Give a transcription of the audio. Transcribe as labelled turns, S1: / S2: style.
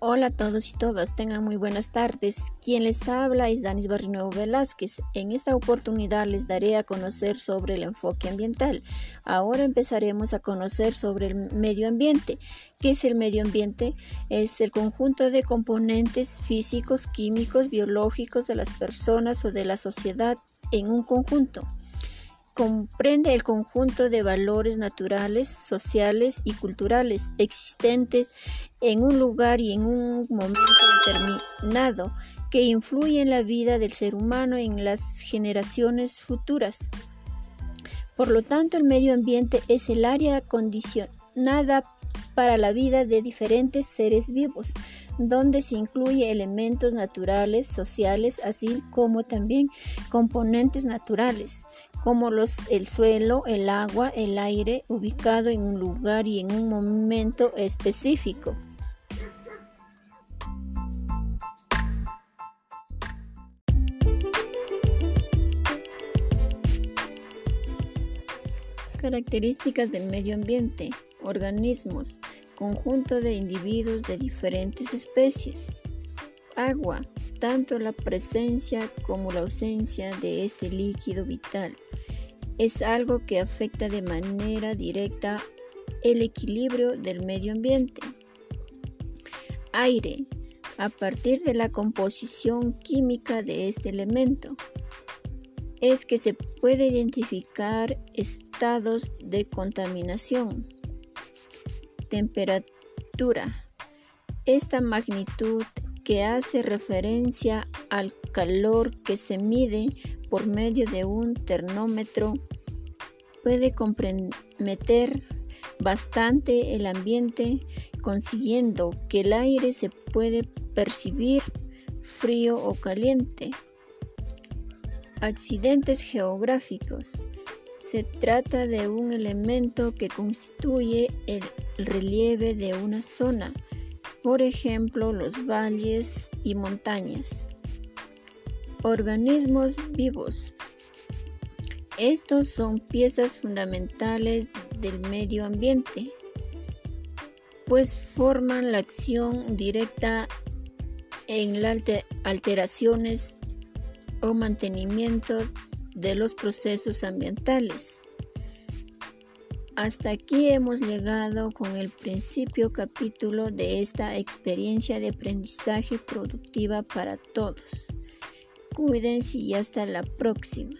S1: Hola a todos y todas, tengan muy buenas tardes. Quien les habla es Danis Barrinuevo Velázquez. En esta oportunidad les daré a conocer sobre el enfoque ambiental. Ahora empezaremos a conocer sobre el medio ambiente. ¿Qué es el medio ambiente? Es el conjunto de componentes físicos, químicos, biológicos de las personas o de la sociedad en un conjunto comprende el conjunto de valores naturales, sociales y culturales existentes en un lugar y en un momento determinado que influyen en la vida del ser humano en las generaciones futuras. Por lo tanto, el medio ambiente es el área condicionada para la vida de diferentes seres vivos, donde se incluye elementos naturales, sociales, así como también componentes naturales, como los, el suelo, el agua, el aire, ubicado en un lugar y en un momento específico. Características del medio ambiente. Organismos conjunto de individuos de diferentes especies. Agua, tanto la presencia como la ausencia de este líquido vital es algo que afecta de manera directa el equilibrio del medio ambiente. Aire, a partir de la composición química de este elemento, es que se puede identificar estados de contaminación temperatura. Esta magnitud que hace referencia al calor que se mide por medio de un termómetro puede comprometer bastante el ambiente, consiguiendo que el aire se puede percibir frío o caliente. Accidentes geográficos. Se trata de un elemento que constituye el relieve de una zona, por ejemplo los valles y montañas. Organismos vivos. Estos son piezas fundamentales del medio ambiente, pues forman la acción directa en las alteraciones o mantenimiento de los procesos ambientales. Hasta aquí hemos llegado con el principio capítulo de esta experiencia de aprendizaje productiva para todos. Cuídense y hasta la próxima.